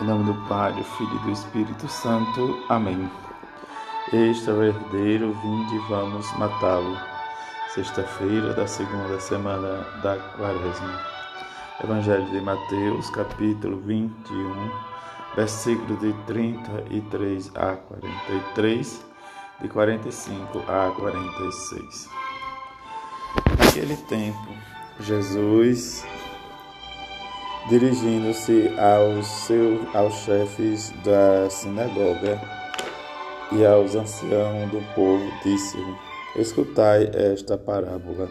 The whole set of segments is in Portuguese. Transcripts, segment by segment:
Em nome do Pai, do Filho e do Espírito Santo. Amém. Este é o herdeiro, vinde e vamos matá-lo. Sexta-feira da segunda semana da Quaresma. Evangelho de Mateus, capítulo 21, versículo de 33 a 43, de 45 a 46. Naquele tempo, Jesus dirigindo-se aos, seus, aos chefes da sinagoga e aos anciãos do povo, disse-lhe: Escutai esta parábola.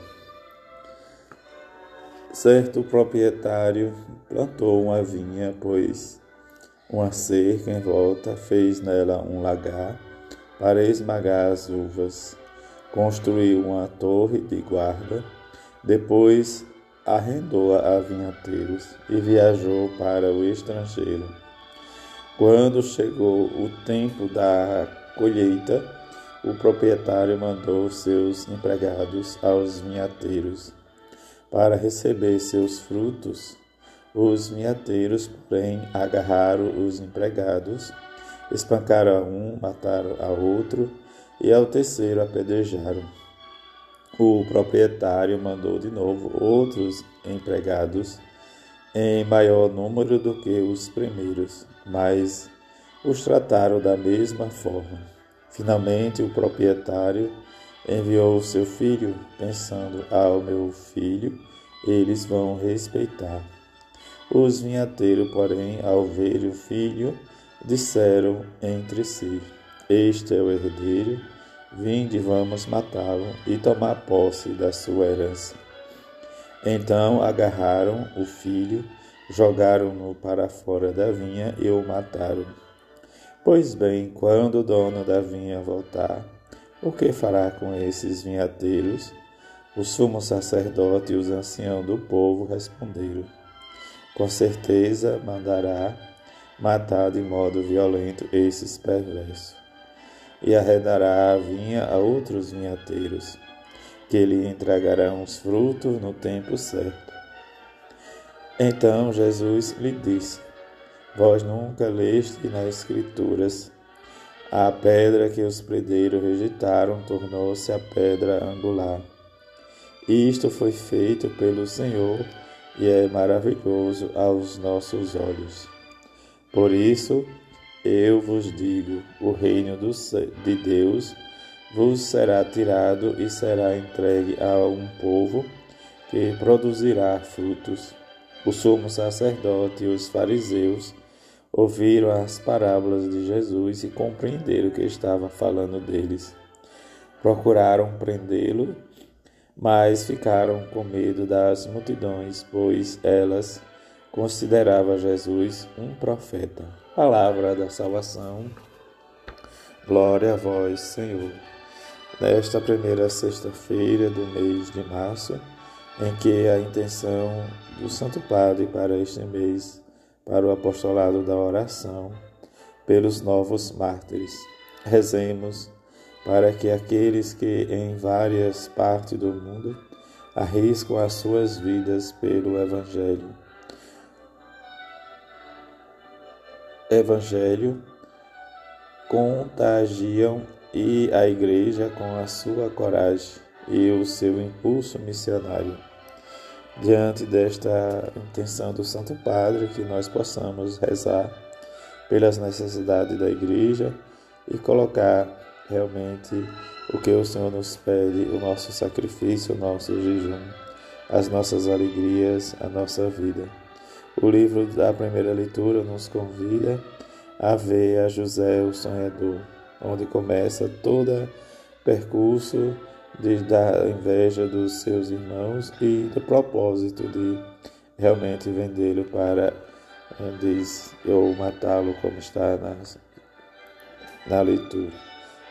Certo proprietário plantou uma vinha, pois uma cerca em volta fez nela um lagar para esmagar as uvas. Construiu uma torre de guarda, depois arrendou-a a vinhateiros e viajou para o estrangeiro. Quando chegou o tempo da colheita, o proprietário mandou seus empregados aos vinhateiros para receber seus frutos. Os vinhateiros, porém, agarraram os empregados, espancaram a um, mataram a outro e ao terceiro apedrejaram. O proprietário mandou de novo outros empregados em maior número do que os primeiros, mas os trataram da mesma forma. Finalmente, o proprietário enviou seu filho, pensando: ao meu filho, eles vão respeitar. Os vinhateiros, porém, ao ver o filho, disseram entre si: Este é o herdeiro Vinde, vamos matá-lo e tomar posse da sua herança. Então agarraram o filho, jogaram-no para fora da vinha e o mataram. Pois bem, quando o dono da vinha voltar, o que fará com esses vinhateiros? O sumo sacerdote e os anciãos do povo responderam: Com certeza mandará matar de modo violento esses perversos e arredará a vinha a outros vinhateiros, que lhe entregarão os frutos no tempo certo. Então Jesus lhe disse: Vós nunca leste nas Escrituras. A pedra que os predeiros rejeitaram tornou-se a pedra angular. Isto foi feito pelo Senhor e é maravilhoso aos nossos olhos. Por isso, eu vos digo: o reino de Deus vos será tirado e será entregue a um povo que produzirá frutos. O sumo sacerdote e os fariseus ouviram as parábolas de Jesus e compreenderam que estava falando deles. Procuraram prendê-lo, mas ficaram com medo das multidões, pois elas consideravam Jesus um profeta. Palavra da salvação. Glória a vós, Senhor. Nesta primeira sexta-feira do mês de março, em que a intenção do Santo Padre para este mês, para o apostolado da oração, pelos novos mártires, rezemos para que aqueles que em várias partes do mundo arriscam as suas vidas pelo Evangelho Evangelho contagiam e a Igreja com a sua coragem e o seu impulso missionário. Diante desta intenção do Santo Padre, que nós possamos rezar pelas necessidades da Igreja e colocar realmente o que o Senhor nos pede, o nosso sacrifício, o nosso jejum, as nossas alegrias, a nossa vida. O livro da primeira leitura nos convida a ver a José o sonhador, onde começa todo percurso de, da inveja dos seus irmãos e do propósito de realmente vendê-lo para eh, diz ou matá-lo como está na, na leitura.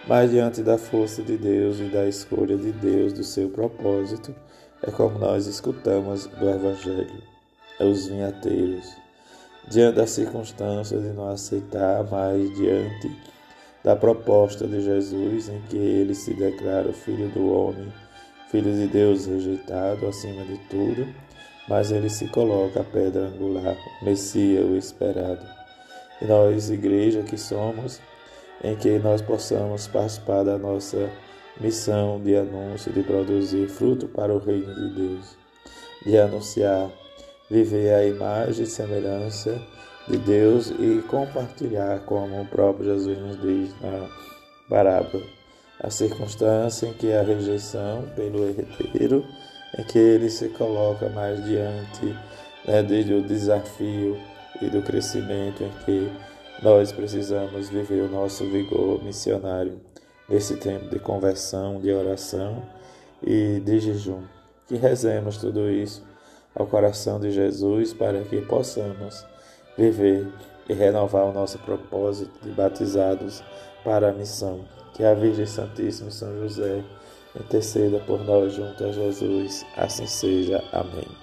Mas diante da força de Deus e da escolha de Deus do seu propósito, é como nós escutamos do Evangelho os vinhateiros, diante da circunstância de não aceitar mais diante da proposta de Jesus em que ele se declara filho do homem, filho de Deus rejeitado acima de tudo, mas ele se coloca a pedra angular, Messias o esperado. E nós, igreja que somos, em que nós possamos participar da nossa missão de anúncio, de produzir fruto para o reino de Deus, de anunciar, viver a imagem e semelhança de Deus e compartilhar, como o próprio Jesus nos diz na parábola, a circunstância em que a rejeição pelo herdeiro, em que ele se coloca mais diante né, do desafio e do crescimento em que nós precisamos viver o nosso vigor missionário nesse tempo de conversão, de oração e de jejum. Que rezemos tudo isso ao coração de Jesus para que possamos viver e renovar o nosso propósito de batizados para a missão. Que a Virgem Santíssima e São José interceda por nós junto a Jesus. Assim seja. Amém.